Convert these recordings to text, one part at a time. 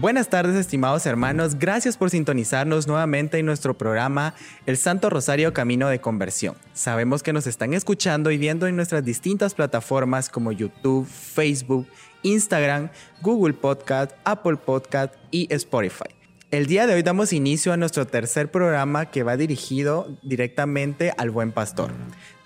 Buenas tardes estimados hermanos, gracias por sintonizarnos nuevamente en nuestro programa El Santo Rosario Camino de Conversión. Sabemos que nos están escuchando y viendo en nuestras distintas plataformas como YouTube, Facebook, Instagram, Google Podcast, Apple Podcast y Spotify. El día de hoy damos inicio a nuestro tercer programa que va dirigido directamente al buen pastor.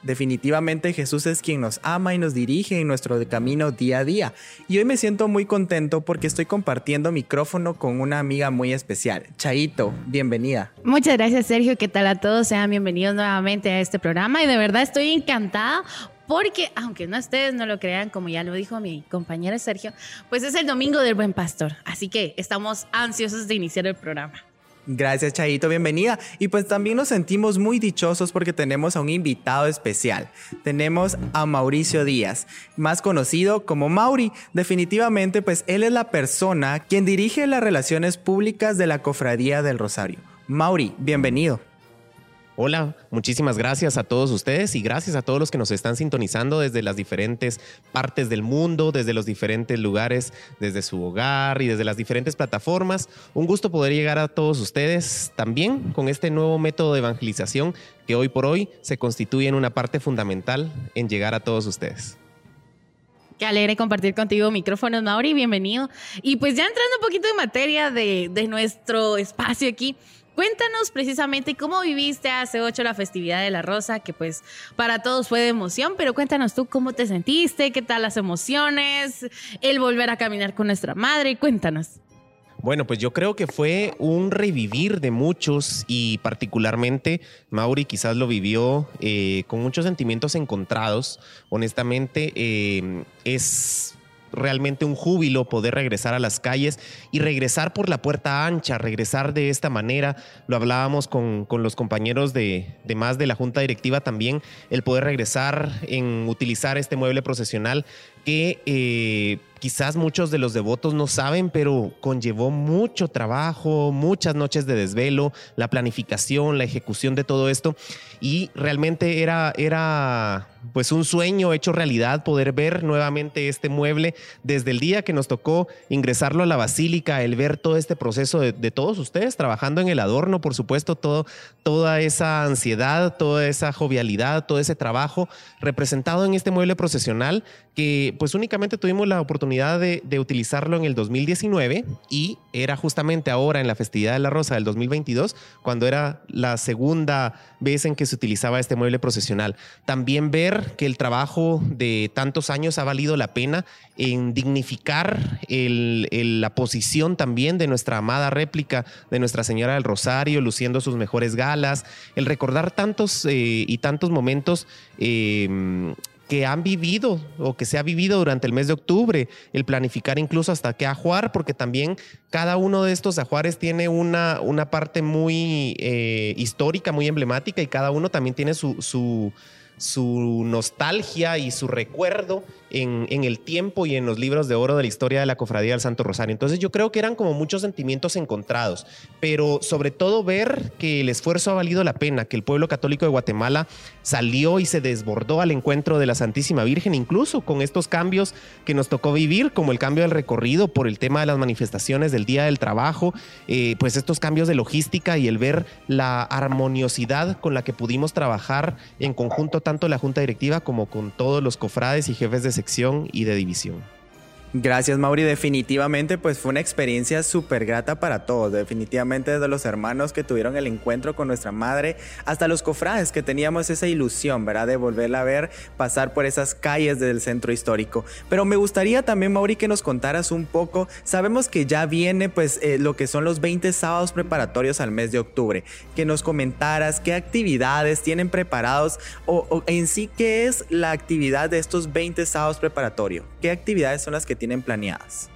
Definitivamente Jesús es quien nos ama y nos dirige en nuestro camino día a día. Y hoy me siento muy contento porque estoy compartiendo micrófono con una amiga muy especial. Chaito, bienvenida. Muchas gracias Sergio, ¿qué tal a todos? Sean bienvenidos nuevamente a este programa y de verdad estoy encantada porque aunque no ustedes no lo crean, como ya lo dijo mi compañera Sergio, pues es el domingo del buen pastor. Así que estamos ansiosos de iniciar el programa. Gracias, Chaito, bienvenida. Y pues también nos sentimos muy dichosos porque tenemos a un invitado especial. Tenemos a Mauricio Díaz, más conocido como Mauri. Definitivamente, pues él es la persona quien dirige las relaciones públicas de la Cofradía del Rosario. Mauri, bienvenido. Hola, muchísimas gracias a todos ustedes y gracias a todos los que nos están sintonizando desde las diferentes partes del mundo, desde los diferentes lugares, desde su hogar y desde las diferentes plataformas. Un gusto poder llegar a todos ustedes también con este nuevo método de evangelización que hoy por hoy se constituye en una parte fundamental en llegar a todos ustedes. Qué alegre compartir contigo micrófonos, Mauri, bienvenido. Y pues ya entrando un poquito en materia de, de nuestro espacio aquí, Cuéntanos precisamente cómo viviste hace ocho la festividad de la Rosa, que pues para todos fue de emoción, pero cuéntanos tú cómo te sentiste, qué tal las emociones, el volver a caminar con nuestra madre, cuéntanos. Bueno, pues yo creo que fue un revivir de muchos y particularmente Mauri quizás lo vivió eh, con muchos sentimientos encontrados. Honestamente, eh, es realmente un júbilo poder regresar a las calles y regresar por la puerta ancha, regresar de esta manera. Lo hablábamos con, los compañeros de, de, más de la Junta Directiva también, el poder regresar en utilizar este mueble procesional que eh, quizás muchos de los devotos no saben, pero conllevó mucho trabajo, muchas noches de desvelo, la planificación, la ejecución de todo esto. Y realmente era, era pues un sueño hecho realidad poder ver nuevamente este mueble desde el día que nos tocó ingresarlo a la basílica, el ver todo este proceso de, todos ustedes trabajando en el adorno, por supuesto, todo, toda esa ansiedad, toda esa jovialidad, todo ese trabajo representado en este mueble procesional que pues únicamente tuvimos la oportunidad de, utilizarlo en el 2019 y era justamente ahora en la festividad de la Rosa del 2022 cuando era la segunda vez en que se utilizaba este mueble procesional. También ver que el trabajo de tantos años ha valido la pena en dignificar la posición también de nuestra amada réplica de Nuestra Señora del Rosario, luciendo sus mejores galas, el recordar tantos eh, y tantos momentos eh, que han vivido o que se ha vivido durante el mes de octubre, el planificar incluso hasta qué ajuar, porque también cada uno de estos ajuares tiene una, una parte muy eh, histórica, muy emblemática y cada uno también tiene su, su, su nostalgia y su recuerdo en, el tiempo y en los libros de oro de la historia de la Cofradía del Santo Rosario. Entonces yo creo que eran como muchos sentimientos encontrados, pero sobre todo ver que el esfuerzo ha valido la pena, que el pueblo católico de Guatemala salió y se desbordó al encuentro de la Santísima Virgen, incluso con estos cambios que nos tocó vivir, como el cambio del recorrido por el tema de las manifestaciones del Día del Trabajo, eh, pues estos cambios de logística y el ver la armoniosidad con la que pudimos trabajar en conjunto la Junta Directiva como con todos los cofrades y jefes de y de división. Gracias Mauri, definitivamente pues fue una experiencia súper grata para todos, definitivamente desde los hermanos que tuvieron el encuentro con nuestra madre hasta los cofrades que teníamos esa ilusión, ¿verdad? De volverla a ver pasar por esas calles del centro histórico. Pero me gustaría también Mauri que nos contaras un poco, sabemos que ya viene pues eh, lo que son los 20 sábados preparatorios al mes de octubre, que nos comentaras qué actividades tienen preparados o, o en sí qué es la actividad de estos 20 sábados preparatorios, qué actividades son las que tienen planeadas?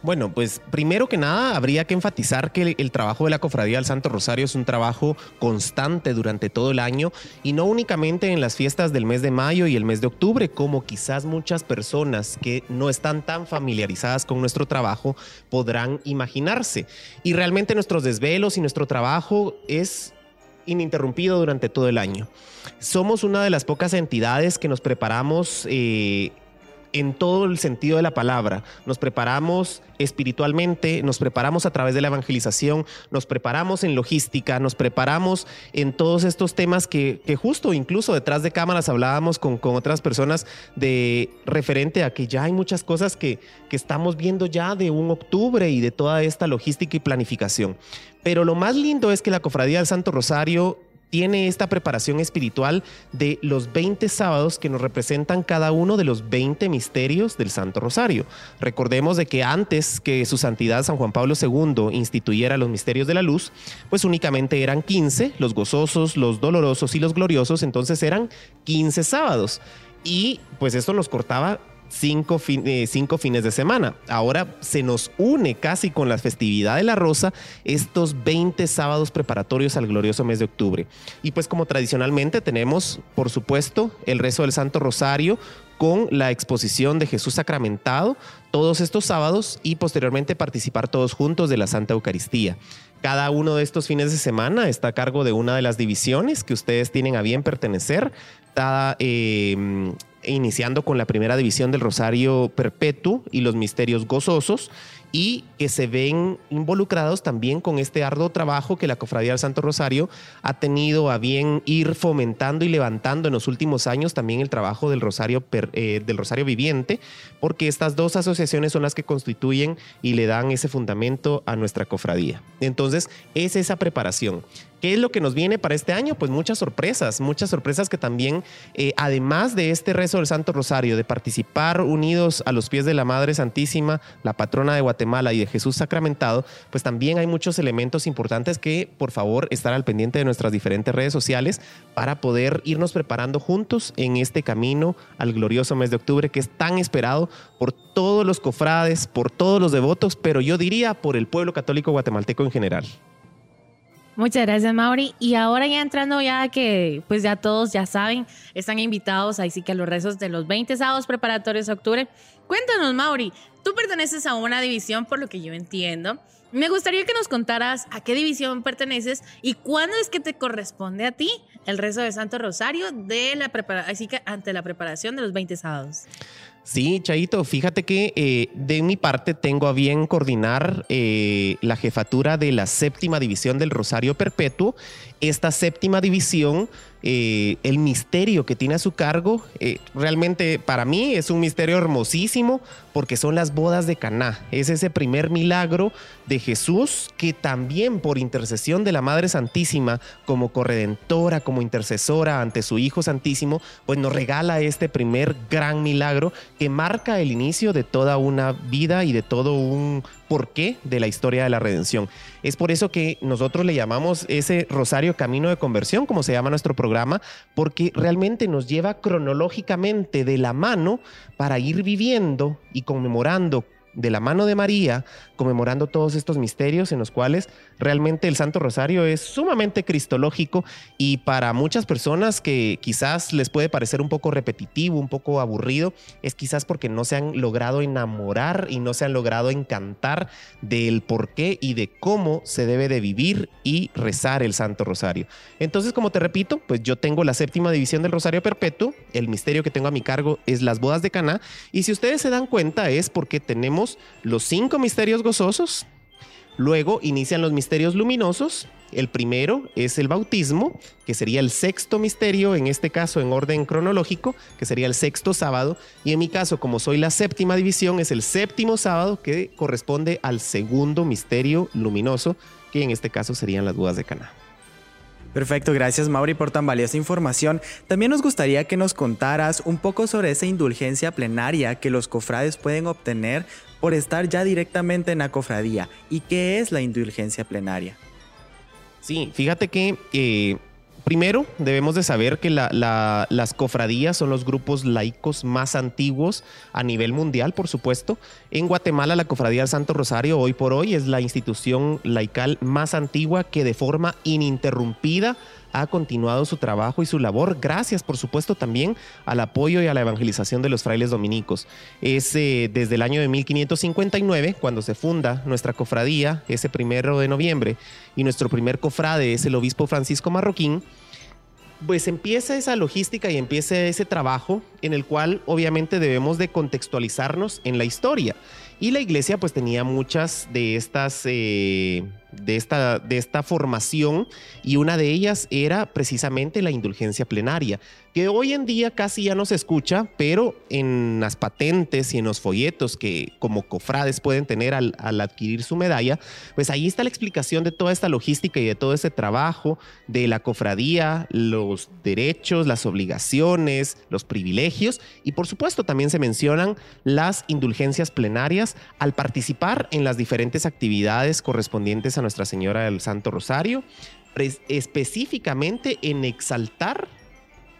Bueno, pues primero que nada habría que enfatizar que el, trabajo de la Cofradía del Santo Rosario es un trabajo constante durante todo el año y no únicamente en las fiestas del mes de mayo y el mes de octubre, como quizás muchas personas que no están tan familiarizadas con nuestro trabajo podrán imaginarse. Y realmente nuestros desvelos y nuestro trabajo es ininterrumpido durante todo el año. Somos una de las pocas entidades que nos preparamos. Eh, en todo el sentido de la palabra. Nos preparamos espiritualmente, nos preparamos a través de la evangelización, nos preparamos en logística, nos preparamos en todos estos temas que, justo incluso detrás de cámaras hablábamos con, con, otras personas de referente a que ya hay muchas cosas que, que estamos viendo ya de un octubre y de toda esta logística y planificación. Pero lo más lindo es que la Cofradía del Santo Rosario tiene esta preparación espiritual de los 20 sábados que nos representan cada uno de los 20 misterios del Santo Rosario. Recordemos de que antes que su santidad San Juan Pablo II instituyera los misterios de la luz, pues únicamente eran 15, los gozosos, los dolorosos y los gloriosos, entonces eran 15 sábados. Y pues esto nos cortaba cinco, eh, cinco, fines de semana. Ahora se nos une casi con la festividad de la Rosa estos 20 sábados preparatorios al glorioso mes de octubre. Y pues como tradicionalmente tenemos, por supuesto, el rezo del Santo Rosario con la exposición de Jesús sacramentado todos estos sábados y posteriormente participar todos juntos de la Santa Eucaristía. Cada uno de estos fines de semana está a cargo de una de las divisiones que ustedes tienen a bien pertenecer. Eh, iniciando con la primera división del Rosario Perpetuo y los misterios gozosos y que se ven involucrados también con este arduo trabajo que la Cofradía del Santo Rosario ha tenido a bien ir fomentando y levantando en los últimos años también el trabajo del Rosario, eh, del Rosario Viviente, porque estas dos asociaciones son las que constituyen y le dan ese fundamento a nuestra cofradía. Entonces, es esa preparación. ¿Qué es lo que nos viene para este año? Pues muchas sorpresas, muchas sorpresas que también, eh, además de este rezo del Santo Rosario, de participar unidos a los pies de la Madre Santísima, la patrona de Guatemala y de Jesús sacramentado, pues también hay muchos elementos importantes que, por favor, estar al pendiente de nuestras diferentes redes sociales para poder irnos preparando juntos en este camino al glorioso mes de octubre que es tan esperado por todos los cofrades, por todos los devotos, pero yo diría por el pueblo católico guatemalteco en general. Muchas gracias, Mauri. Y ahora ya entrando ya que pues ya todos ya saben, están invitados ahí sí que a los rezos de los 20 sábados preparatorios de octubre. Cuéntanos, Mauri, tú perteneces a una división por lo que yo entiendo. Me gustaría que nos contaras a qué división perteneces y cuándo es que te corresponde a ti el rezo de Santo Rosario de la así que ante la preparación de los 20 sábados. Sí, Chaito, fíjate que eh, de mi parte tengo a bien coordinar eh, la jefatura de la séptima división del Rosario Perpetuo. Esta séptima división eh, el misterio que tiene a su cargo, eh, realmente para mí es un misterio hermosísimo porque son las bodas de Caná. Es ese primer milagro de Jesús que también por intercesión de la Madre Santísima, como corredentora, como intercesora ante su Hijo Santísimo, pues nos regala este primer gran milagro que marca el inicio de toda una vida y de todo un porqué de la historia de la redención. Es por eso que nosotros le llamamos ese Rosario Camino de Conversión, como se llama nuestro programa, porque realmente nos lleva cronológicamente de la mano para ir viviendo y conmemorando de la mano de María, conmemorando todos estos misterios en los cuales realmente el Santo Rosario es sumamente cristológico y para muchas personas que quizás les puede parecer un poco repetitivo, un poco aburrido, es quizás porque no se han logrado enamorar y no se han logrado encantar del por qué y de cómo se debe de vivir y rezar el Santo Rosario. Entonces, como te repito, pues yo tengo la séptima división del Rosario Perpetuo, el misterio que tengo a mi cargo es las bodas de Caná y si ustedes se dan cuenta es porque tenemos los cinco misterios gozosos, Luego inician los misterios luminosos. El primero es el bautismo, que sería el sexto misterio, en este caso en orden cronológico, que sería el sexto sábado. Y en mi caso, como soy la séptima división, es el séptimo sábado que corresponde al segundo misterio luminoso, que en este caso serían las bodas de Caná. Perfecto, gracias Mauri por tan valiosa información. También nos gustaría que nos contaras un poco sobre esa indulgencia plenaria que los cofrades pueden obtener por estar ya directamente en la cofradía. ¿Y qué es la indulgencia plenaria? Sí, fíjate que eh, primero debemos de saber que las cofradías son los grupos laicos más antiguos a nivel mundial, por supuesto. En Guatemala la Cofradía del Santo Rosario hoy por hoy es la institución laical más antigua que de forma ininterrumpida ha continuado su trabajo y su labor, gracias por supuesto también al apoyo y a la evangelización de los frailes dominicos. Es eh, desde el año de 1559 cuando se funda nuestra cofradía, ese 1 de noviembre, y nuestro primer cofrade es el obispo Francisco Marroquín. pues empieza esa logística y empieza ese trabajo en el cual obviamente debemos de contextualizarnos en la historia. Y la iglesia pues tenía muchas de estas, eh, de, esta, de esta formación y una de ellas era precisamente la indulgencia plenaria, que hoy en día casi ya no se escucha, pero en las patentes y en los folletos que como cofrades pueden tener al, adquirir su medalla, pues ahí está la explicación de toda esta logística y de todo ese trabajo de la cofradía, los derechos, las obligaciones, los privilegios y por supuesto también se mencionan las indulgencias plenarias al participar en las diferentes actividades correspondientes a Nuestra Señora del Santo Rosario, específicamente en exaltar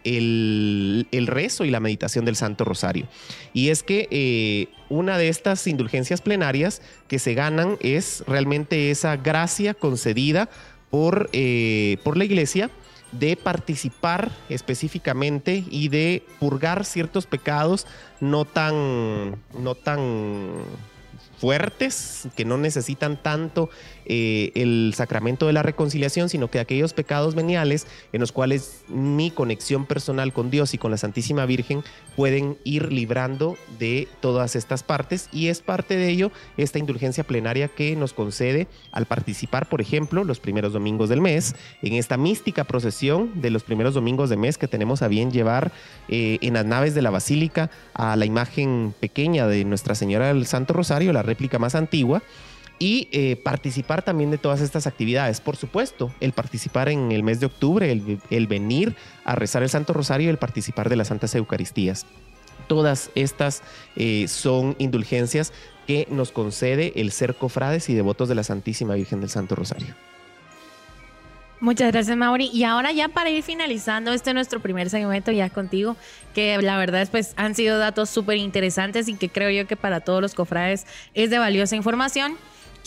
el, rezo y la meditación del Santo Rosario. Y es que eh, una de estas indulgencias plenarias que se ganan es realmente esa gracia concedida por, eh, por la iglesia de participar específicamente y de purgar ciertos pecados no tan, no tan fuertes, que no necesitan tanto eh, el sacramento de la reconciliación, sino que aquellos pecados veniales en los cuales mi conexión personal con Dios y con la Santísima Virgen pueden ir librando de todas estas partes. Y es parte de ello esta indulgencia plenaria que nos concede al participar, por ejemplo, los primeros domingos del mes, en esta mística procesión de los primeros domingos de mes que tenemos a bien llevar eh, en las naves de la Basílica a la imagen pequeña de Nuestra Señora del Santo Rosario, la réplica más antigua y eh, participar también de todas estas actividades. Por supuesto, el participar en el mes de octubre, el, venir a rezar el Santo Rosario, el participar de las Santas Eucaristías. Todas estas eh, son indulgencias que nos concede el ser cofrades y devotos de la Santísima Virgen del Santo Rosario. Muchas gracias, Mauri. Y ahora ya para ir finalizando este nuestro primer segmento ya contigo, que la verdad es pues han sido datos súper interesantes y que creo yo que para todos los cofrades es de valiosa información.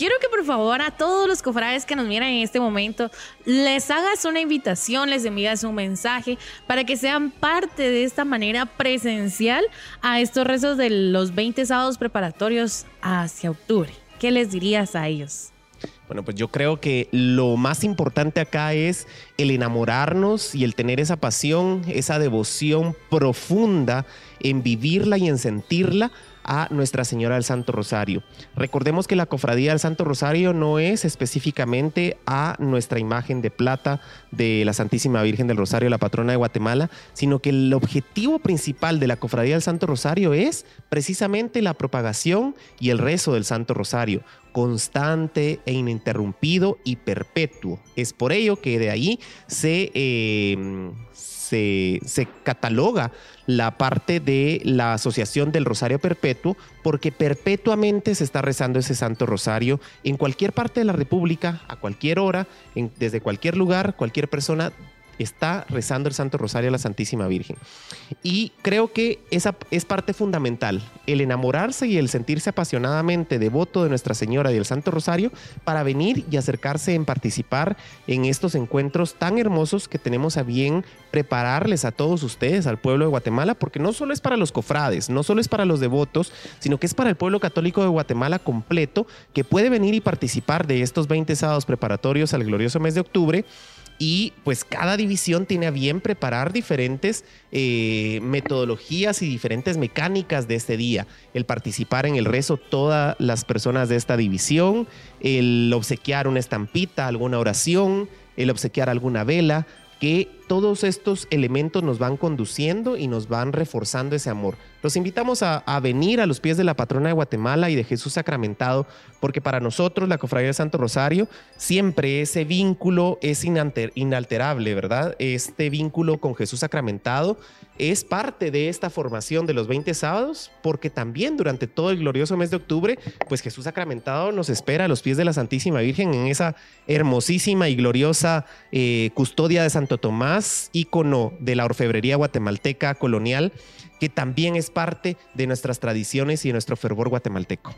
Quiero que por favor a todos los cofrades que nos miran en este momento les hagas una invitación, les envías un mensaje para que sean parte de esta manera presencial a estos rezos de los 20 sábados preparatorios hacia octubre. ¿Qué les dirías a ellos? Bueno, pues yo creo que lo más importante acá es el enamorarnos y el tener esa pasión, esa devoción profunda en vivirla y en sentirla a Nuestra Señora del Santo Rosario. Recordemos que la cofradía del Santo Rosario no es específicamente a nuestra imagen de plata de la Santísima Virgen del Rosario, la patrona de Guatemala, sino que el objetivo principal de la cofradía del Santo Rosario es precisamente la propagación y el rezo del Santo Rosario, constante e ininterrumpido y perpetuo. Es por ello que de ahí se... Eh, se, cataloga la parte de la Asociación del Rosario Perpetuo, porque perpetuamente se está rezando ese Santo Rosario en cualquier parte de la República, a cualquier hora, desde cualquier lugar, cualquier persona está rezando el Santo Rosario a la Santísima Virgen. Y creo que esa es parte fundamental, el enamorarse y el sentirse apasionadamente devoto de Nuestra Señora y del Santo Rosario para venir y acercarse en participar en estos encuentros tan hermosos que tenemos a bien prepararles a todos ustedes, al pueblo de Guatemala, porque no solo es para los cofrades, no solo es para los devotos, sino que es para el pueblo católico de Guatemala completo que puede venir y participar de estos 20 sábados preparatorios al glorioso mes de octubre y pues cada división tiene a bien preparar diferentes eh, metodologías y diferentes mecánicas de este día. El participar en el rezo todas las personas de esta división, el obsequiar una estampita, alguna oración, el obsequiar alguna vela, que todos estos elementos nos van conduciendo y nos van reforzando ese amor. Los invitamos a, venir a los pies de la patrona de Guatemala y de Jesús sacramentado, porque para nosotros, la Cofradía de Santo Rosario, siempre ese vínculo es inalterable, ¿verdad? Este vínculo con Jesús sacramentado es parte de esta formación de los 20 sábados, porque también durante todo el glorioso mes de octubre, pues Jesús sacramentado nos espera a los pies de la Santísima Virgen en esa hermosísima y gloriosa eh, custodia de Santo Tomás, ícono de la orfebrería guatemalteca colonial que también es parte de nuestras tradiciones y de nuestro fervor guatemalteco.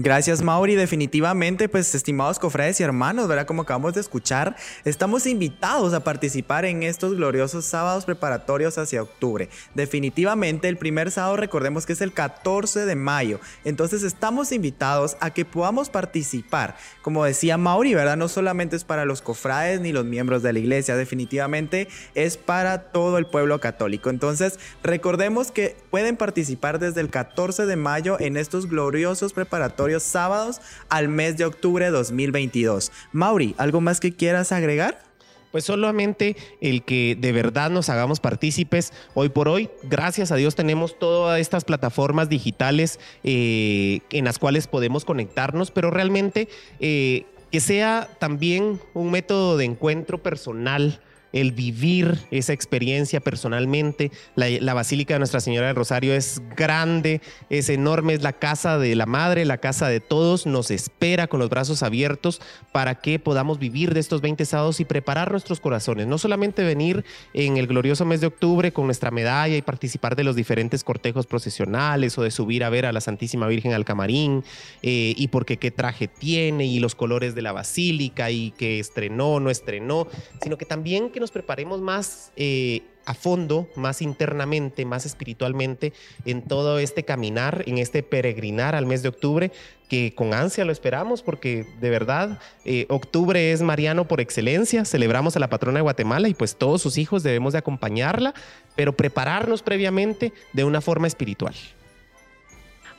Gracias, Mauri. Definitivamente, pues, estimados cofrades y hermanos, ¿verdad? Como acabamos de escuchar, estamos invitados a participar en estos gloriosos sábados preparatorios hacia octubre. Definitivamente, el primer sábado, recordemos que es el 14 de mayo. Entonces, estamos invitados a que podamos participar. Como decía Mauri, ¿verdad? No solamente es para los cofrades ni los miembros de la iglesia, definitivamente es para todo el pueblo católico. Entonces, recordemos que pueden participar desde el 14 de mayo en estos gloriosos preparatorios sábados al mes de octubre de 2022. Mauri, ¿algo más que quieras agregar? Pues solamente el que de verdad nos hagamos partícipes. Hoy por hoy, gracias a Dios, tenemos todas estas plataformas digitales eh, en las cuales podemos conectarnos, pero realmente eh, que sea también un método de encuentro personal el vivir esa experiencia personalmente. La, Basílica de Nuestra Señora del Rosario es grande, es enorme, es la casa de la Madre, la casa de todos, nos espera con los brazos abiertos para que podamos vivir de estos 20 sábados y preparar nuestros corazones. No solamente venir en el glorioso mes de octubre con nuestra medalla y participar de los diferentes cortejos procesionales o de subir a ver a la Santísima Virgen al camarín eh, y porque qué traje tiene y los colores de la Basílica y que estrenó, no estrenó, sino que también nos preparemos más eh, a fondo, más internamente, más espiritualmente en todo este caminar, en este peregrinar al mes de octubre, que con ansia lo esperamos porque de verdad eh, octubre es Mariano por excelencia, celebramos a la patrona de Guatemala y pues todos sus hijos debemos de acompañarla, pero prepararnos previamente de una forma espiritual.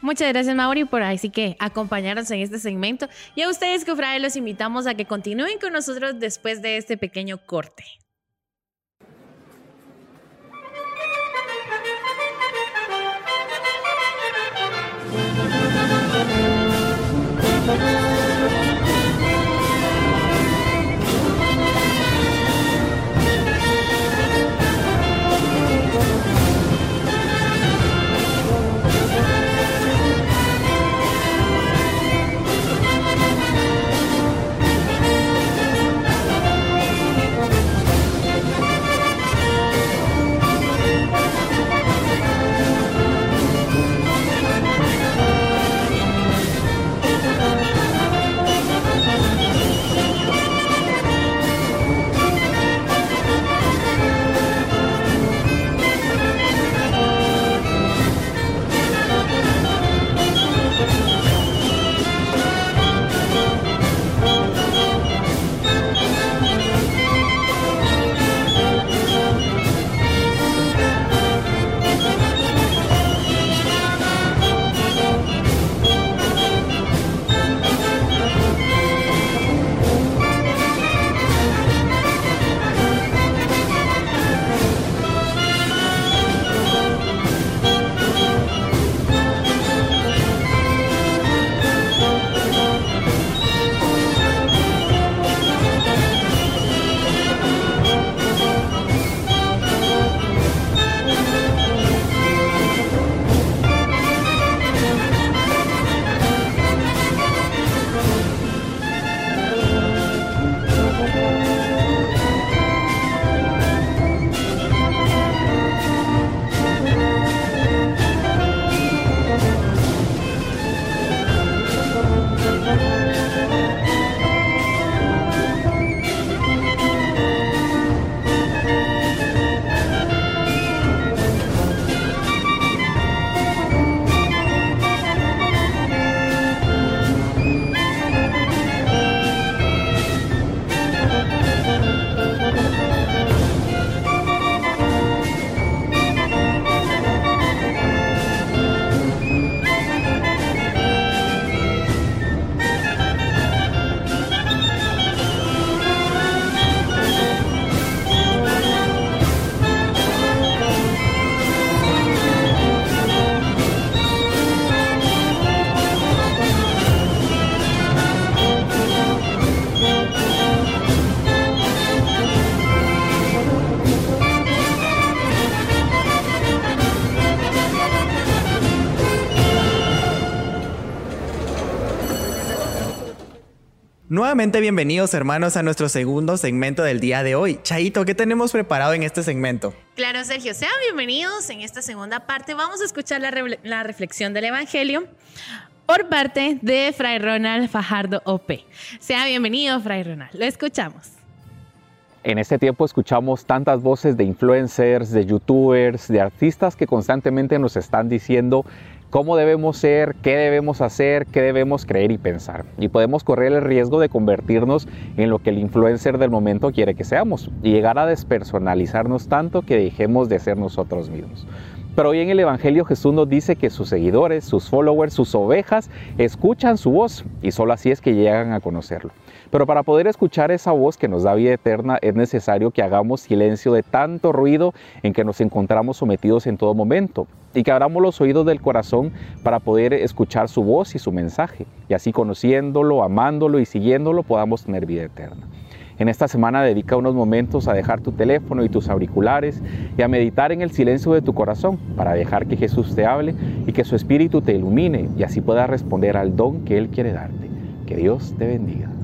Muchas gracias, Mauri, por así que acompañarnos en este segmento. Y a ustedes, cofrades, los invitamos a que continúen con nosotros después de este pequeño corte. Nuevamente bienvenidos hermanos a nuestro segundo segmento del día de hoy. Chaito, ¿qué tenemos preparado en este segmento? Claro, Sergio, sean bienvenidos en esta segunda parte. Vamos a escuchar la, la reflexión del Evangelio. por parte de Fray Ronald Fajardo OP. Sea bienvenido, Fray Ronald. Lo escuchamos. En este tiempo escuchamos tantas voces de influencers, de youtubers, de artistas que constantemente nos están diciendo cómo debemos ser, qué debemos hacer, qué debemos creer y pensar. Y podemos correr el riesgo de convertirnos en lo que el influencer del momento quiere que seamos y llegar a despersonalizarnos tanto que dejemos de ser nosotros mismos. Pero hoy en el Evangelio Jesús nos dice que sus seguidores, sus followers, sus ovejas escuchan su voz y solo así es que llegan a conocerlo. Pero para poder escuchar esa voz que nos da vida eterna es necesario que hagamos silencio de tanto ruido en que nos encontramos sometidos en todo momento y que abramos los oídos del corazón para poder escuchar su voz y su mensaje y así conociéndolo, amándolo y siguiéndolo podamos tener vida eterna. En esta semana dedica unos momentos a dejar tu teléfono y tus auriculares y a meditar en el silencio de tu corazón para dejar que Jesús te hable y que su espíritu te ilumine y así puedas responder al don que Él quiere darte. Que Dios te bendiga.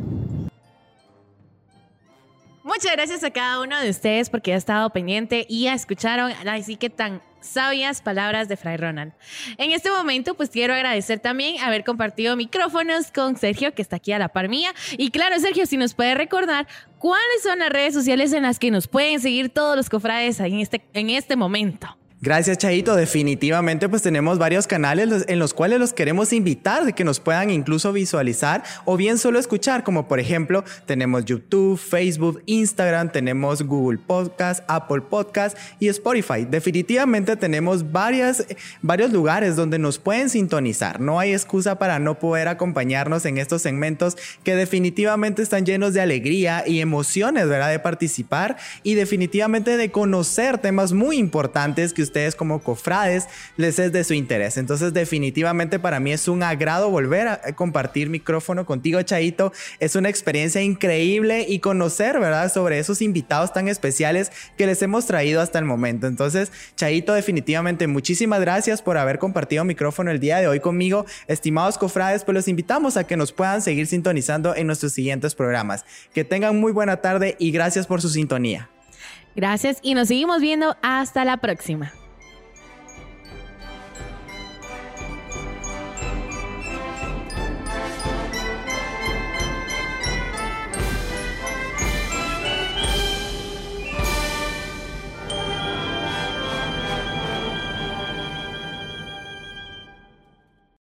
Muchas gracias a cada uno de ustedes porque ha estado pendiente y escucharon así que tan sabias palabras de Fray Ronald. En este momento, pues quiero agradecer también haber compartido micrófonos con Sergio, que está aquí a la par mía. Y claro, Sergio, si nos puede recordar cuáles son las redes sociales en las que nos pueden seguir todos los cofrades en este, en este momento. Gracias, Chaito. Definitivamente, pues tenemos varios canales en los cuales los queremos invitar de que nos puedan incluso visualizar o bien solo escuchar, como por ejemplo, tenemos YouTube, Facebook, Instagram, tenemos Google Podcast, Apple Podcast y Spotify. Definitivamente tenemos varias, varios lugares donde nos pueden sintonizar. No hay excusa para no poder acompañarnos en estos segmentos que definitivamente están llenos de alegría y emociones, ¿verdad? De participar y definitivamente de conocer temas muy importantes que ustedes como cofrades les es de su interés. Entonces definitivamente para mí es un agrado volver a compartir micrófono contigo, Chaito. Es una experiencia increíble y conocer, ¿verdad? Sobre esos invitados tan especiales que les hemos traído hasta el momento. Entonces, Chaito, definitivamente muchísimas gracias por haber compartido micrófono el día de hoy conmigo. Estimados cofrades, pues los invitamos a que nos puedan seguir sintonizando en nuestros siguientes programas. Que tengan muy buena tarde y gracias por su sintonía. Gracias y nos seguimos viendo hasta la próxima.